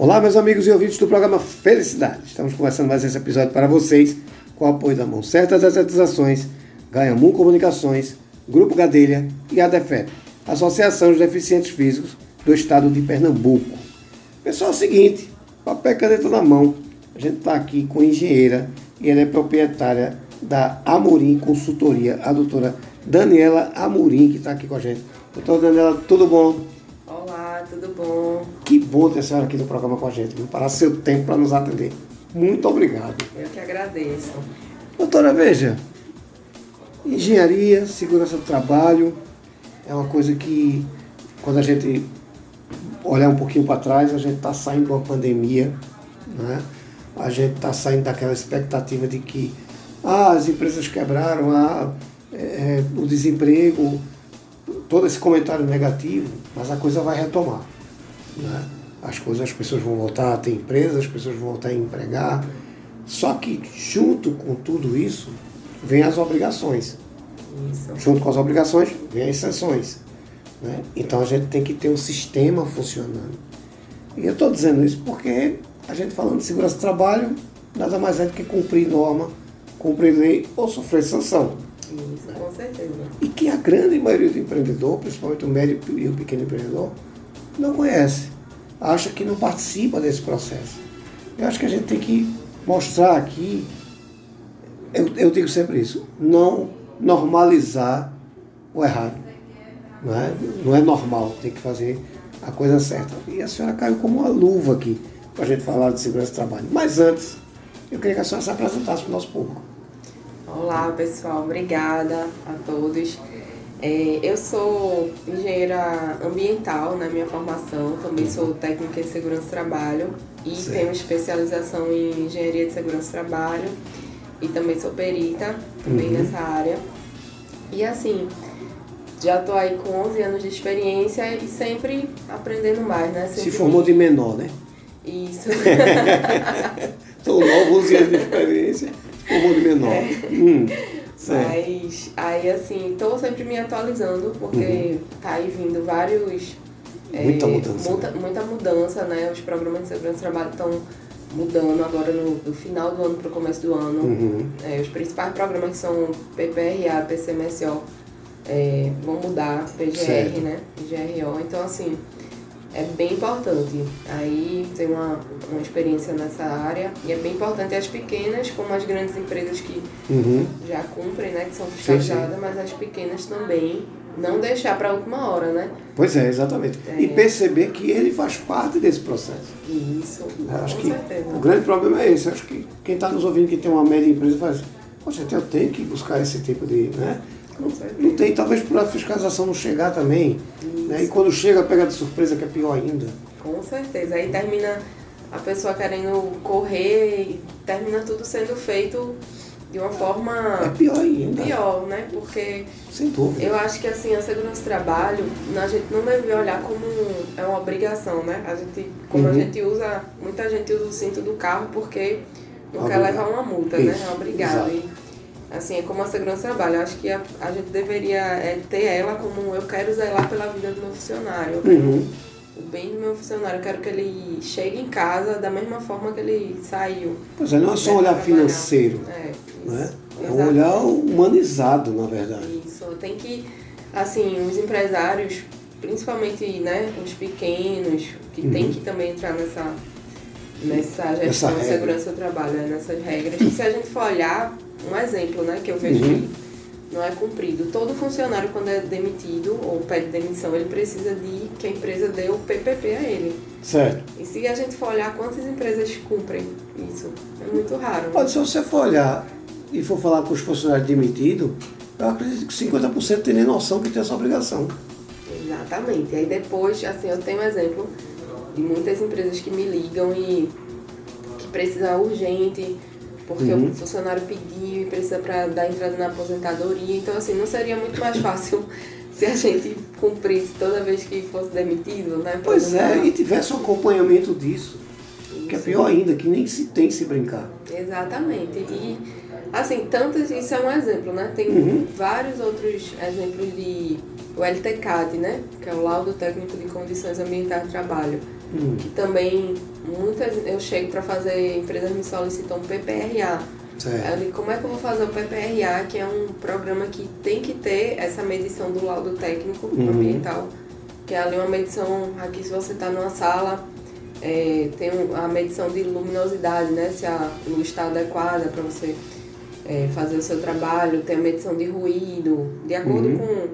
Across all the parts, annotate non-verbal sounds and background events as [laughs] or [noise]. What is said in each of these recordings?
Olá, meus amigos e ouvintes do programa Felicidade. Estamos começando mais esse episódio para vocês com o apoio da Mão Certa das Atizações, Ganhamun Comunicações, Grupo Gadelha e a DEFEP, Associação de Deficientes Físicos do Estado de Pernambuco. Pessoal, é o seguinte, papel e caneta na mão, a gente está aqui com a engenheira e ela é proprietária da Amorim Consultoria, a doutora Daniela Amorim, que está aqui com a gente. Doutora Daniela, tudo bom? Tudo bom? Que bom ter a senhora aqui no programa com a gente, viu? parar seu tempo para nos atender. Muito obrigado. Eu que agradeço. Doutora, veja, engenharia, segurança do trabalho, é uma coisa que, quando a gente olhar um pouquinho para trás, a gente está saindo de uma pandemia, né? a gente está saindo daquela expectativa de que ah, as empresas quebraram, ah, é, é, o desemprego, todo esse comentário negativo, mas a coisa vai retomar. Né? As coisas, as pessoas vão voltar a ter empresas, as pessoas vão voltar a empregar. Só que junto com tudo isso, vem as obrigações. Isso. Junto com as obrigações, vem as sanções. Né? Então a gente tem que ter um sistema funcionando. E eu estou dizendo isso porque a gente falando de segurança do trabalho, nada mais é do que cumprir norma, cumprir lei ou sofrer sanção. Isso, com certeza. E que a grande maioria do empreendedor, principalmente o médio e o pequeno empreendedor, não conhece. Acha que não participa desse processo. Eu acho que a gente tem que mostrar aqui, eu, eu digo sempre isso, não normalizar o errado. Não é, não é normal, tem que fazer a coisa certa. E a senhora caiu como uma luva aqui para a gente falar de segurança do trabalho. Mas antes, eu queria que a senhora se apresentasse para o nosso público. Olá pessoal, obrigada a todos. É, eu sou engenheira ambiental na minha formação, também sou técnica em segurança do trabalho e certo. tenho especialização em engenharia de segurança do trabalho e também sou perita também uhum. nessa área. E assim, já estou aí com 11 anos de experiência e sempre aprendendo mais, né? Sempre Se formou de menor, né? Isso. Estou novo, 11 anos de experiência ou de menor. É. Hum, Mas aí assim, estou sempre me atualizando, porque uhum. tá aí vindo vários. Muita é, mudança. Muita, né? muita mudança, né? Os programas de segurança do trabalho estão mudando agora no, do final do ano para o começo do ano. Uhum. É, os principais programas que são PPRA, PCMSO, é, vão mudar, PGR, certo. né? GRO. Então, assim, é bem importante. Aí tem uma, uma experiência nessa área e é bem importante as pequenas, como as grandes empresas que uhum. já cumprem, né, que são fiscalizadas, mas as pequenas também não deixar para a última hora, né? Pois é, exatamente. É. E perceber que ele faz parte desse processo. Isso, acho com que certeza. O grande problema é esse. Acho que quem está nos ouvindo que tem uma média empresa faz, poxa, eu tenho que buscar esse tipo de, né? Não tem, talvez por a fiscalização não chegar também. Né? E quando chega, pega de surpresa, que é pior ainda. Com certeza. Aí termina a pessoa querendo correr e termina tudo sendo feito de uma forma. É pior ainda. Pior, né? Porque. Sem dúvida. Eu acho que assim, a segurança do trabalho, a gente não deve olhar como é uma obrigação, né? A gente, como uhum. a gente usa, muita gente usa o cinto do carro porque não Obrigado. quer levar uma multa, né? Isso. né? É obrigado. E, Assim, é como a segurança do trabalho. Eu acho que a, a gente deveria é, ter ela como eu quero zelar pela vida do meu funcionário. Uhum. O bem do meu funcionário. Eu quero que ele chegue em casa da mesma forma que ele saiu. Pois é, não é só um olhar financeiro. É, isso, né? é um olhar humanizado, na verdade. Isso. Tem que, assim, os empresários, principalmente né, os pequenos, que uhum. tem que também entrar nessa, nessa gestão de segurança do trabalho, né, nessas regras. Se a gente for olhar um exemplo, né, que eu vejo uhum. que não é cumprido. Todo funcionário, quando é demitido ou pede demissão, ele precisa de que a empresa dê o PPP a ele. Certo. E se a gente for olhar quantas empresas cumprem isso, é muito raro. Né? Pode, se você for olhar e for falar com os funcionários demitidos, eu acredito que 50% tem nem noção que tem essa obrigação. Exatamente. Aí depois, assim, eu tenho um exemplo de muitas empresas que me ligam e que precisa urgente porque uhum. o funcionário pediu e precisa para dar entrada na aposentadoria. Então, assim, não seria muito mais [laughs] fácil se a gente cumprisse toda vez que fosse demitido, né? Pois é, e tivesse um acompanhamento disso. Isso. Que é pior ainda, que nem se tem se brincar. Exatamente. E, assim, tantos, isso é um exemplo, né? Tem uhum. vários outros exemplos de o LTCAT, né? Que é o Laudo Técnico de Condições Ambientais de Trabalho hum. que também muitas eu chego para fazer, empresas me solicitam PPRA. Certo. Eu como é que eu vou fazer o PPRA, que é um programa que tem que ter essa medição do laudo técnico uhum. ambiental, que é ali uma medição, aqui se você está numa sala, é, tem a medição de luminosidade, né? Se a luz está adequada para você é, fazer o seu trabalho, tem a medição de ruído, de acordo uhum. com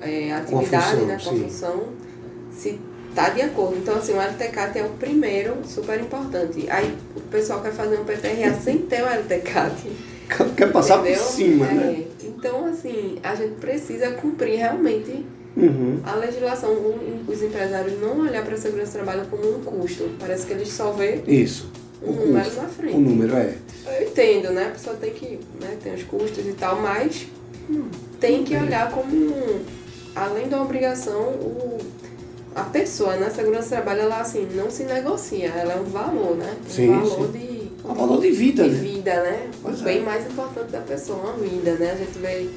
é, atividade, com a função, né? Com a função, se tá de acordo. Então, assim, o LTCAT é o primeiro, super importante. Aí o pessoal quer fazer um PPRA sem ter o LTCAT. Quer passar entendeu? por cima, é. né? Então, assim, a gente precisa cumprir realmente uhum. a legislação. Os empresários não olhar para a segurança do trabalho como um custo. Parece que eles só vê Isso. um número na frente. O número é. Eu entendo, né? A pessoa tem que, né, tem os custos e tal, mas hum, tem que olhar como, um, além da obrigação, o a pessoa na segurança do trabalho, ela assim, não se negocia, ela é um valor, né? Um sim, valor sim. de. Um valor de vida, de né? vida, né? Pois o bem é. mais importante da pessoa, uma vida, né? A gente vê,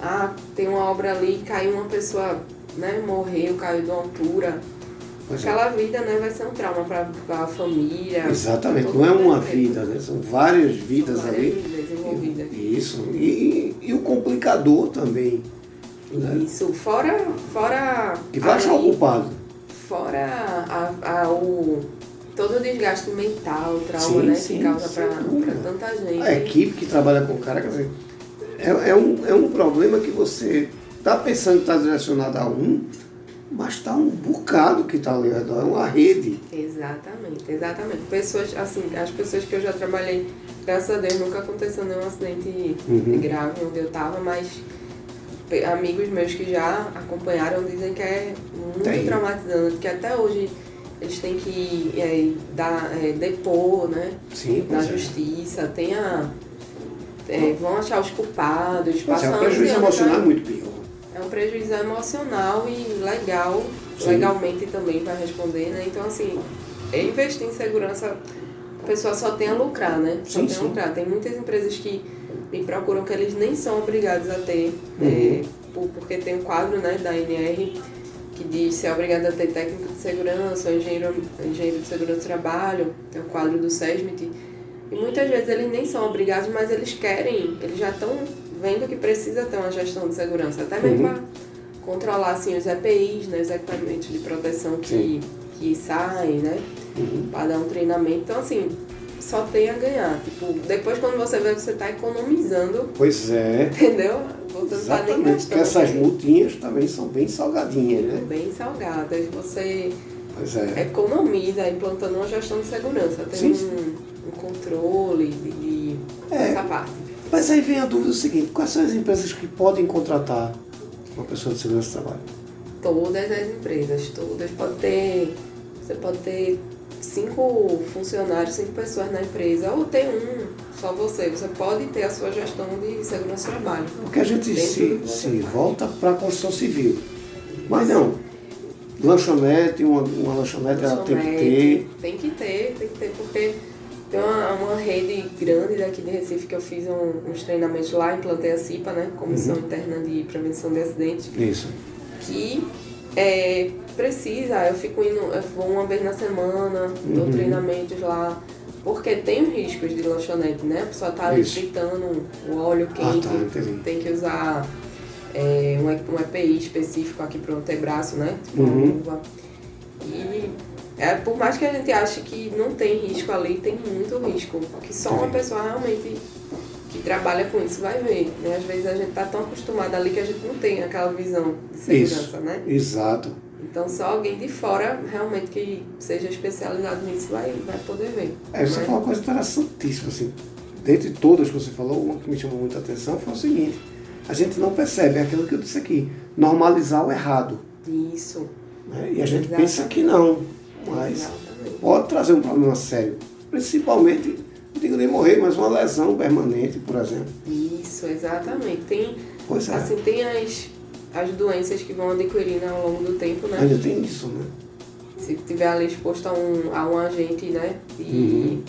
ah, tem uma obra ali, caiu uma pessoa, né, morreu, caiu de uma altura. Pois é. Aquela é. vida, né, vai ser um trauma para a família. Exatamente, não é uma vida, né? São várias vidas São várias ali. Vidas envolvidas. Isso. E, e o complicador também. Né? Isso, fora. fora que vai achar o culpado fora a, a, o, todo o desgaste mental, o trauma sim, né, sim, que causa para tanta gente. A equipe que trabalha com o cara, quer dizer, é, é, um, é um problema que você está pensando que está direcionado a um, mas está um bocado que está ali, é uma rede. Exatamente, exatamente. Pessoas, assim, as pessoas que eu já trabalhei, graças a Deus nunca aconteceu nenhum acidente uhum. grave onde eu estava, mas amigos meus que já acompanharam dizem que é muito Tem. traumatizante, que até hoje eles têm que é, dar, é, depor né, Sim, na é. justiça, tem a, é, vão achar os culpados. Mas é um prejuízo emocional muito pior. É um prejuízo emocional e legal, Sim. legalmente também vai responder, né? Então assim, investir em segurança, a pessoa só tem a lucrar, né? Só sim, tem sim. a lucrar. Tem muitas empresas que me procuram que eles nem são obrigados a ter, uhum. é, porque tem um quadro né, da NR que diz ser é obrigado a ter técnico de segurança, ou engenheiro, engenheiro de segurança do trabalho, tem o quadro do SESMIT. E muitas vezes eles nem são obrigados, mas eles querem, eles já estão vendo que precisa ter uma gestão de segurança, até mesmo uhum. para controlar assim, os EPIs, né, os equipamentos de proteção que, que saem, né? Uhum. Para dar um treinamento. Então, assim, só tem a ganhar. Tipo, depois quando você vê você está economizando. Pois é. Entendeu? Você não tá nem gastando. Porque essas multinhas também são bem salgadinhas, né? Bem salgadas. Você pois é. economiza implantando uma gestão de segurança. Tem um, um, controle de, de é. essa parte. Mas aí vem a dúvida seguinte, quais são as empresas que podem contratar uma pessoa de segurança do trabalho? Todas as empresas, todas. Pode ter. Você pode ter cinco funcionários, cinco pessoas na empresa, ou tem um, só você. Você pode ter a sua gestão de segurança do trabalho. Porque a gente se, se volta para a construção civil. Mas não. Lanchonete, uma, uma lanchonete, lanchonete ela tem que ter. Tem que ter, tem que ter, porque tem uma, uma rede grande daqui de Recife que eu fiz um, uns treinamentos lá, implantei a CIPA, né? Comissão uhum. Interna de Prevenção de Acidentes. Isso. Que é, precisa, eu fico indo, eu vou uma vez na semana, dou uhum. treinamentos lá, porque tem riscos de lanchonete, né? A pessoa tá ali fritando o óleo quente, ah, tá, tem que usar é, um, um EPI específico aqui para o antebraço, né? Tipo uhum. E é, por mais que a gente ache que não tem risco ali, tem muito risco. Que só uma pessoa realmente que trabalha com isso vai ver. Né? Às vezes a gente está tão acostumado ali que a gente não tem aquela visão de segurança, isso. né? Exato. Então só alguém de fora realmente que seja especializado nisso vai, vai poder ver. É, você né? falou uma coisa interessantíssima, assim. Dentre todas que você falou, uma que me chamou muita atenção foi o seguinte, a gente não percebe, é aquilo que eu disse aqui, normalizar o errado. Isso. Né? E a gente Exatamente. pensa que não, mas Exatamente. pode trazer um problema sério. Principalmente, não digo nem morrer, mas uma lesão permanente, por exemplo. Isso, exatamente. Tem, pois é. assim, tem as as doenças que vão adquirindo ao longo do tempo, né? Ainda tem isso, né? Se tiver ali exposto a um, a um agente, né? E uhum.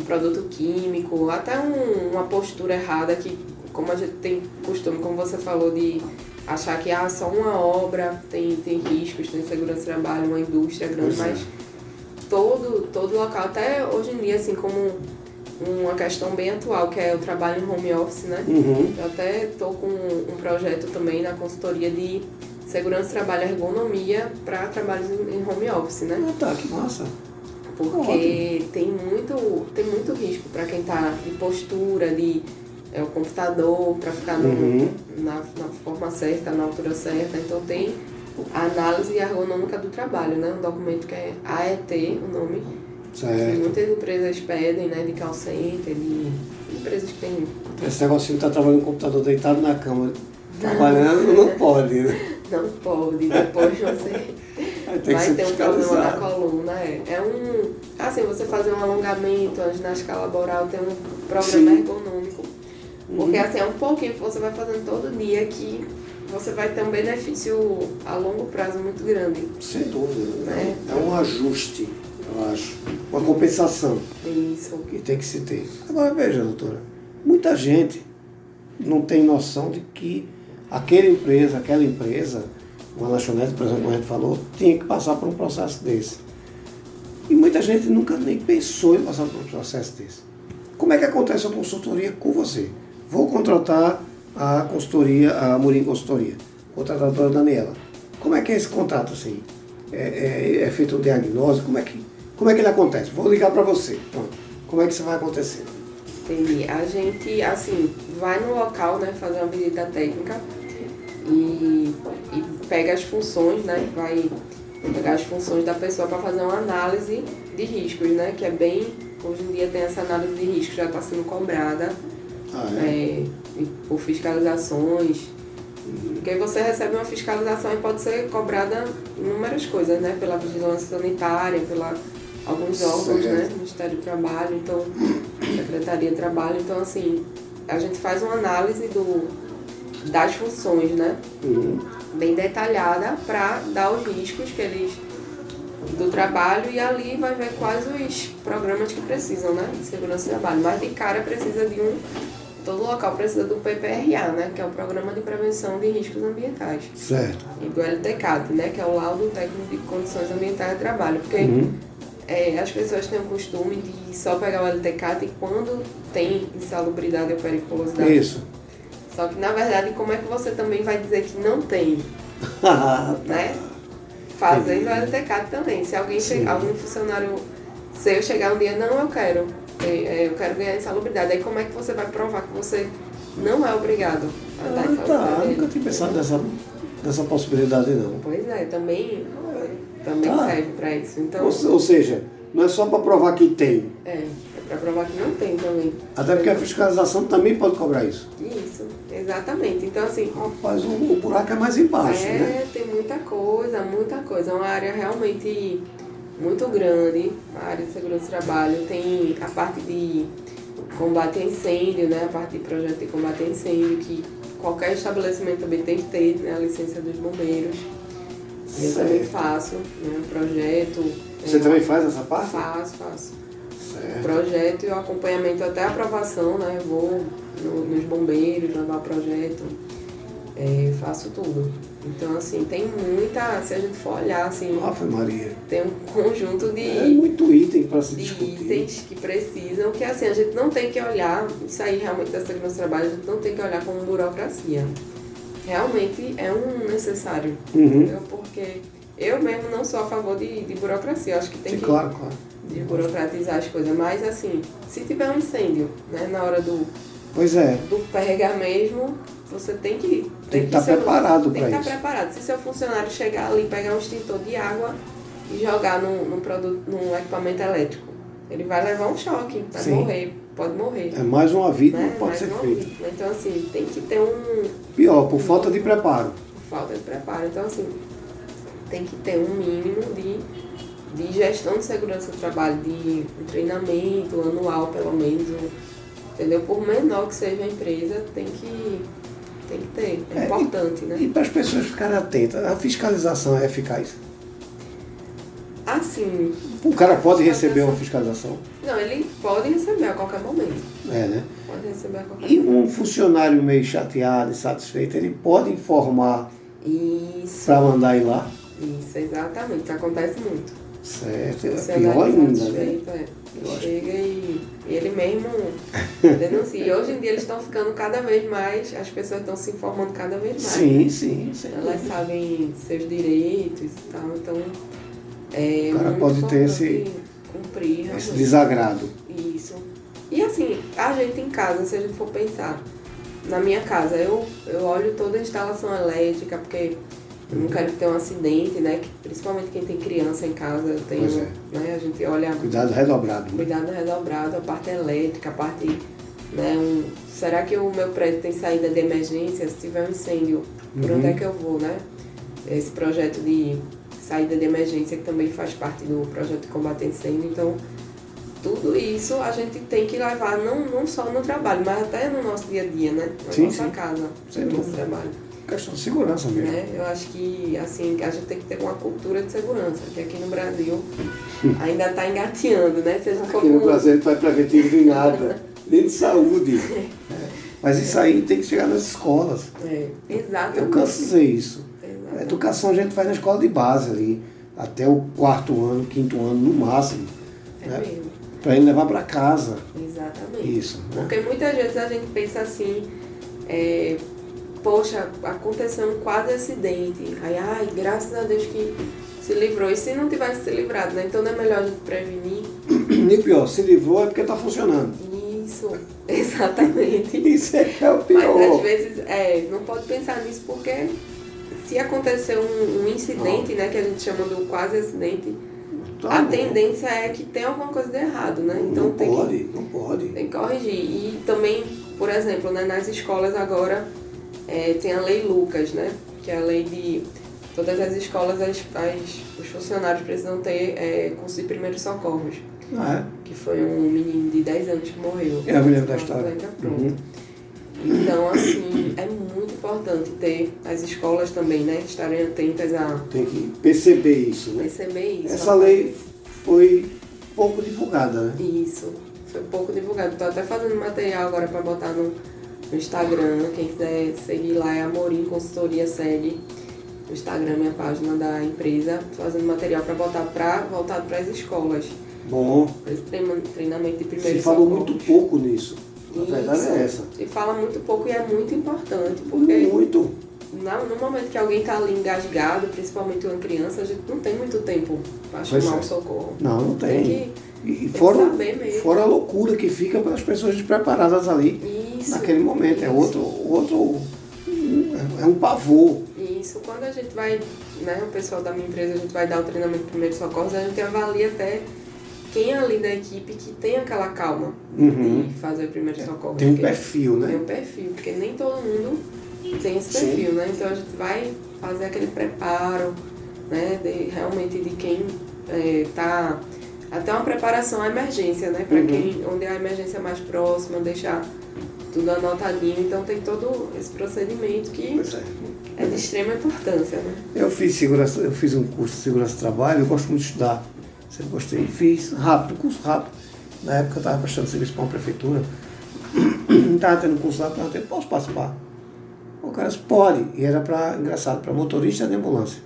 um produto químico, até um, uma postura errada que, como a gente tem costume, como você falou, de achar que ah, só uma obra tem, tem riscos, tem segurança de trabalho, uma indústria grande, pois é. mas todo, todo local, até hoje em dia, assim, como uma questão bem atual, que é o trabalho em home office, né? Uhum. Eu até estou com um projeto também na consultoria de segurança, trabalho e ergonomia para trabalhos em home office, né? Ah, tá, que massa. Porque tem muito, tem muito risco para quem está de postura, de é, o computador, para ficar no, Uhum. na, na forma certa, na altura certa. Então tem a análise ergonômica do trabalho, né? Um documento que é AET, o nome, Certo. muitas empresas pedem, né? De call center, de empresas que têm Esse negocinho de tá trabalhando no computador deitado na cama, trabalhando, não pode, né? Não pode, depois você [laughs] vai ter um problema na coluna. É, é um. Assim, você fazer um alongamento, a ginástica laboral tem um programa Sim. ergonômico. Porque assim, é um pouquinho que você vai fazendo todo dia que você vai ter um benefício a longo prazo muito grande. Sem dúvida. Né? É um ajuste, eu acho. Uma compensação Isso. que tem que se ter. Agora veja, doutora, muita gente não tem noção de que aquela empresa, aquela empresa, uma lanchonete, por exemplo, como a gente falou, tinha que passar por um processo desse. E muita gente nunca nem pensou em passar por um processo desse. Como é que acontece a consultoria com você? Vou contratar a consultoria, a Murim Consultoria, contratar a doutora Daniela. Como é que é esse contrato assim? É, é- é feito um diagnóstico? Como é que, como é que ele acontece? Vou ligar para você. Pronto. Como é que isso vai acontecer? Entendi. A gente, assim, vai no local, né, fazer uma visita técnica e, e pega as funções, né, vai pegar as funções da pessoa para fazer uma análise de riscos, né, que é bem, hoje em dia tem essa análise de riscos, já está sendo cobrada Ah, é? é, por fiscalizações. Porque aí você recebe uma fiscalização e pode ser cobrada inúmeras coisas, né? Pela vigilância sanitária, pela alguns órgãos, Certo. né? Ministério do Trabalho, então, Secretaria de Trabalho. Então, assim, a gente faz uma análise do, das funções, né? Uhum. Bem detalhada para dar os riscos que eles do trabalho e ali vai ver quais os programas que precisam, né? De segurança do trabalho. Mas de cara precisa de um. Todo local precisa do PPRA, né? Que é o Programa de Prevenção de Riscos Ambientais. Certo. E do LTCAT, né? Que é o Laudo Técnico de Condições Ambientais de Trabalho. Porque Uhum. É, as pessoas têm o costume de só pegar o LTCAT quando tem insalubridade ou periculosidade. Isso. Só que na verdade, como é que você também vai dizer que não tem? [laughs] né? Fazendo o LTCAT também. Se alguém chegar, algum funcionário seu chegar um dia, não, eu quero, é, eu quero ganhar insalubridade. Aí como é que você vai provar que você não é obrigado a dar Ah, tá. insalubridade? Nunca tinha pensado nessa, nessa possibilidade, não. Pois é, também, também Tá. serve para isso. Então, Ou, ou seja, não é só para provar que tem. é, é para provar que não tem também. Até porque a fiscalização também pode cobrar isso. Isso, exatamente. Então, assim, Rapaz, o, o buraco é mais embaixo, é, né? tem muita coisa, muita coisa. É uma área realmente muito grande, a área de segurança do trabalho. Tem a parte de combate a incêndio, né? A parte de projeto de combate a incêndio, que qualquer estabelecimento também tem que ter, né? A licença dos bombeiros. Eu Certo. também faço, né? Projeto. Você é, também faz essa parte? Faço, faço. O Certo. projeto e o acompanhamento até a aprovação, né? Vou no- nos bombeiros, levar o projeto, é, faço tudo. Então, assim, tem muita, se a gente for olhar, assim, Ave Maria. tem um conjunto de, É muito item para se de discutir. itens que precisam, que assim, a gente não tem que olhar, isso aí realmente da segurança do trabalho, a gente não tem que olhar como burocracia. Realmente é um necessário, Uhum. Porque eu mesmo não sou a favor de, de burocracia, eu acho que tem Sim, que claro, claro. desburocratizar as coisas, mas assim, se tiver um incêndio, né, na hora do, Pois é. do pega mesmo, você tem que Tem que estar ser- preparado tem para que isso. estar preparado. Se seu funcionário chegar ali, pegar um extintor de água e jogar num, num produto, num equipamento elétrico, ele vai levar um choque, vai Sim. morrer, pode morrer. É mais uma vida né? pode Mais ser feita. Então assim, tem que ter um Pior, por falta de preparo. falta de preparo. Então, assim, tem que ter um mínimo de, de gestão de segurança do trabalho, de treinamento anual, pelo menos. Entendeu? Por menor que seja a empresa, tem que, tem que ter. É, É, importante, né? E para as pessoas ficarem atentas, a fiscalização é eficaz. Assim, O cara pode receber uma fiscalização. não, ele pode receber a qualquer momento. É, né? Pode receber a qualquer E momento. um funcionário meio chateado, insatisfeito, ele pode informar para mandar ir lá. isso, exatamente. Acontece muito. Certo, é pior ainda, né? É. Chega e, e ele mesmo [laughs] denuncia. E hoje em dia eles estão ficando cada vez mais, as pessoas estão se informando cada vez mais. Sim, sim. sim. Elas sabem seus direitos e tal, então é o cara pode ter esse, cumprir, esse desagrado. Isso. E assim, a gente em casa, se a gente for pensar, na minha casa, eu, eu olho toda a instalação elétrica, porque eu não quero ter um acidente, né? Principalmente quem tem criança em casa, tem, é. né? A gente olha Cuidado redobrado. né? cuidado redobrado, a parte elétrica, a parte, né? Um, será que o meu prédio tem saída de emergência? Se tiver um incêndio, por Uhum. onde é que eu vou, né? Esse projeto de saída de emergência que também faz parte do projeto de combate a incêndio, então tudo isso a gente tem que levar não, não só no trabalho, mas até no nosso dia a dia, né? Na Sim, nossa sim. casa, Sem no nosso trabalho. Questão de segurança mesmo. Né? Eu acho que assim, a gente tem que ter uma cultura de segurança, que aqui no Brasil [laughs] ainda está engateando, né? Se a gente for Aqui no com- Brasil a gente faz preventivo de nada, nem de saúde. [laughs] É. Mas isso aí tem que chegar nas escolas. É, Eu exatamente. canso de dizer isso. A educação a gente faz na escola de base ali, até o quarto ano, quinto ano no máximo, É né? mesmo. para ele levar para casa. Exatamente. Isso. né? Porque muitas vezes a gente pensa assim, é, poxa, aconteceu um quase acidente. Aí, ai, graças a Deus que se livrou. E se não tivesse se livrado, né? Então não é melhor a gente prevenir. [coughs] E pior, se livrou é porque está funcionando. Isso, [laughs] exatamente. Isso é que é o Mas às pior. vezes, é, não pode pensar nisso porque se acontecer um, um incidente, né, que a gente chama do quase acidente, Tá a tendência é que tem alguma coisa de errado, né? Então não tem que pode, não pode. Tem que corrigir. E também, por exemplo, né, nas escolas agora é, tem a lei Lucas, né? Que é a lei de todas as escolas, as, as- os funcionários precisam ter é, curso de primeiros socorros. Não é? Que foi um menino de 10 anos que morreu. Eu me lembro da Uma história. pronto. Uhum. Então, assim, é muito importante ter as escolas também, né? Estarem atentas a Tem que perceber isso, né? perceber isso. Essa lei foi pouco divulgada, né? Isso. Foi pouco divulgado. Tô até fazendo material agora para botar no, no Instagram. Quem quiser seguir lá é Amorim Consultoria segue no Instagram, minha página da empresa. Tô fazendo material para botar pra, voltado para as escolas. Bom, esse treina- treinamento de primeiro se falou socorro. muito pouco nisso. A verdade Isso. é essa. Se fala muito pouco e é muito importante, porque Muito. no momento que alguém tá ali engasgado, principalmente uma criança, a gente não tem muito tempo para chamar é. o socorro. Não, não Tem tem. que E tem fora, que saber mesmo. fora a loucura que fica para as pessoas despreparadas ali Isso. naquele momento. É isso. outro, outro. É um pavor. Isso, quando a gente vai, né, o pessoal da minha empresa, a gente vai dar o treinamento de primeiro socorro, a gente avalia até quem é ali da equipe que tem aquela calma Uhum. de fazer o primeiro socorro. Tem um perfil, Tem né? um perfil, porque nem todo mundo tem esse Sim. perfil, né? Então a gente vai fazer aquele preparo, né, de, realmente de quem é, tá até uma preparação à emergência, né? Para Uhum. quem onde a emergência é mais próxima, deixar tudo anotadinho. Então tem todo esse procedimento que é. é de extrema importância, né? Eu fiz segurança, eu fiz um curso de segurança de trabalho, eu gosto muito de estudar. Sempre gostei. Fiz rápido, curso rápido. Na época eu estava prestando serviço para uma prefeitura. [clears throat] Estava tendo curso lá, perguntei, posso participar? O cara disse, pode. E era para, engraçado, para motorista de ambulância.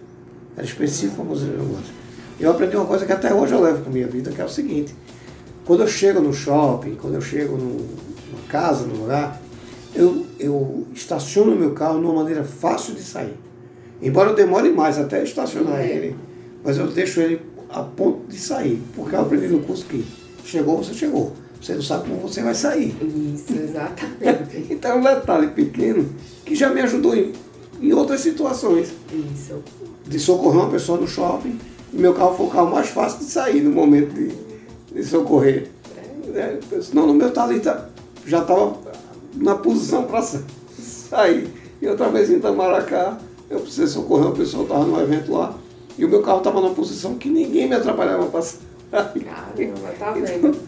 Era específico para motorista de ambulância. Eu aprendi uma coisa que até hoje eu levo para minha vida, que é o seguinte. Quando eu chego no shopping, quando eu chego no- numa casa, num lugar, eu, eu estaciono o meu carro de uma maneira fácil de sair. Embora eu demore mais até estacionar É. ele, mas eu deixo ele a ponto de sair. Porque eu aprendi no curso que chegou, você chegou. Você não sabe como você vai sair. Isso, [laughs] exatamente. [laughs] Então é um detalhe pequeno que já me ajudou em, em outras situações. Isso. De socorrer uma pessoa no shopping, meu carro foi o carro mais fácil de sair no momento de, de socorrer. É, senão no meu ali, tá, já estava na posição para sair. E outra vez em Itamaracá, eu precisei socorrer uma pessoa, estava num evento lá, e o meu carro estava numa posição que ninguém me atrapalhava para sair. Caramba, tá [laughs] Então, vendo?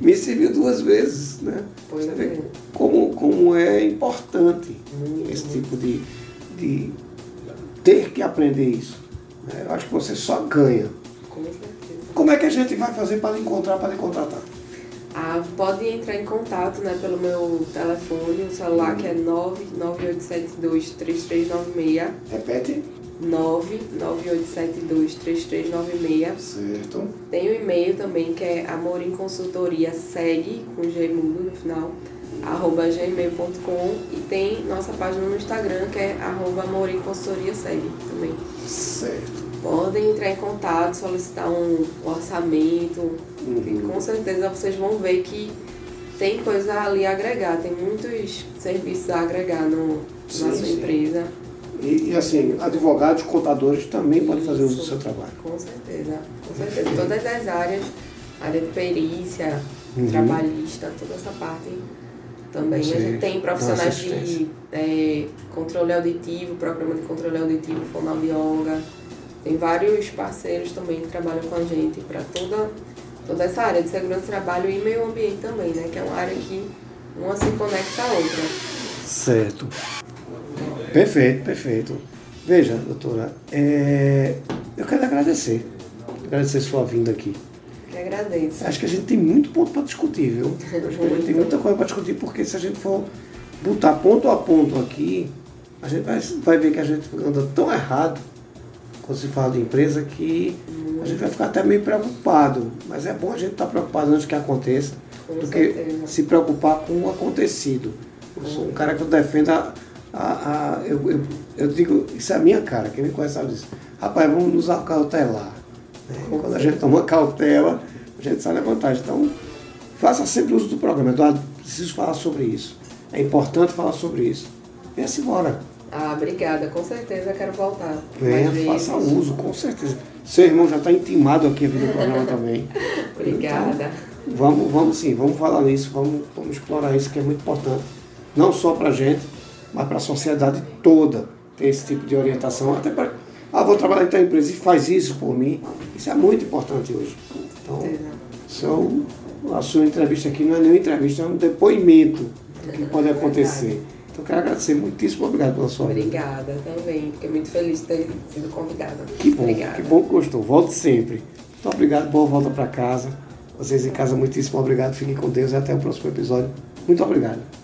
me serviu duas vezes, né? Pois Você vê é. como, como é importante Muito, esse tipo de, de ter que aprender isso. né? Eu acho que você só ganha. Com certeza. Como é que a gente vai fazer para lhe encontrar, para lhe contratar? Ah, pode entrar em contato né, pelo meu telefone, o celular que é 998723396. Repete. 998723396. Certo. Tem o e-mail também que é amorimconsultoria segue com G mudo no final arroba gmail.com e tem nossa página no Instagram que é arroba amorimconsultoria segue também. Certo. Podem entrar em contato, solicitar um orçamento, uhum. com certeza vocês vão ver que tem coisa ali a agregar, tem muitos serviços a agregar no, sim, na sua sim. empresa. E, e, assim, advogados, contadores também podem fazer uso do seu trabalho. Com certeza, com certeza. Todas as áreas, área de perícia, uhum. trabalhista, toda essa parte também. Sim. A gente tem profissionais de é, controle auditivo, programa de controle auditivo, fonoaudióloga. Tem vários parceiros também que trabalham com a gente para toda, toda essa área de segurança do trabalho e meio ambiente também, né? Que é uma área que uma se conecta à outra. Certo. Perfeito, perfeito. Veja, doutora, é... eu quero agradecer. Agradecer sua vinda aqui. Que agradeço. Acho que a gente tem muito ponto para discutir, viu? Acho [laughs] que a gente tem muita coisa para discutir, porque se a gente for botar ponto a ponto aqui, a gente vai, vai ver que a gente anda tão errado quando se fala de empresa que a gente vai ficar até meio preocupado. Mas é bom a gente estar tá preocupado antes que aconteça, com do certeza. que se preocupar com o acontecido. Eu sou um cara que eu defendo a a, a, eu, eu, eu, digo, isso é a minha cara, quem me conhece sabe disso. Rapaz, vamos nos acautelar. Né? Quando a gente toma cautela, a gente sai da vantagem. Então, faça sempre uso do programa. Eduardo, preciso falar sobre isso. É importante falar sobre isso. Venha-se embora. Ah, obrigada. Com certeza quero voltar. Venha, faça uso, com certeza. Seu irmão já está intimado aqui no programa também. [laughs] obrigada. Então, vamos, vamos sim, vamos falar nisso, vamos, vamos explorar isso que é muito importante. Não só para a gente, mas para a sociedade toda ter esse tipo de orientação, até para, ah, vou trabalhar em tal empresa e faz isso por mim. Isso é muito importante hoje. Então, são, a sua entrevista aqui não é nenhuma entrevista, é um depoimento do que pode [laughs] acontecer. Então, quero agradecer muitíssimo obrigado pela sua Obrigada também, fiquei muito feliz de ter sido convidada. Que bom, Obrigada. que bom que gostou. Volte sempre. Muito obrigado, boa volta para casa. Vocês em casa, muitíssimo obrigado. Fiquem com Deus e até o próximo episódio. Muito obrigado.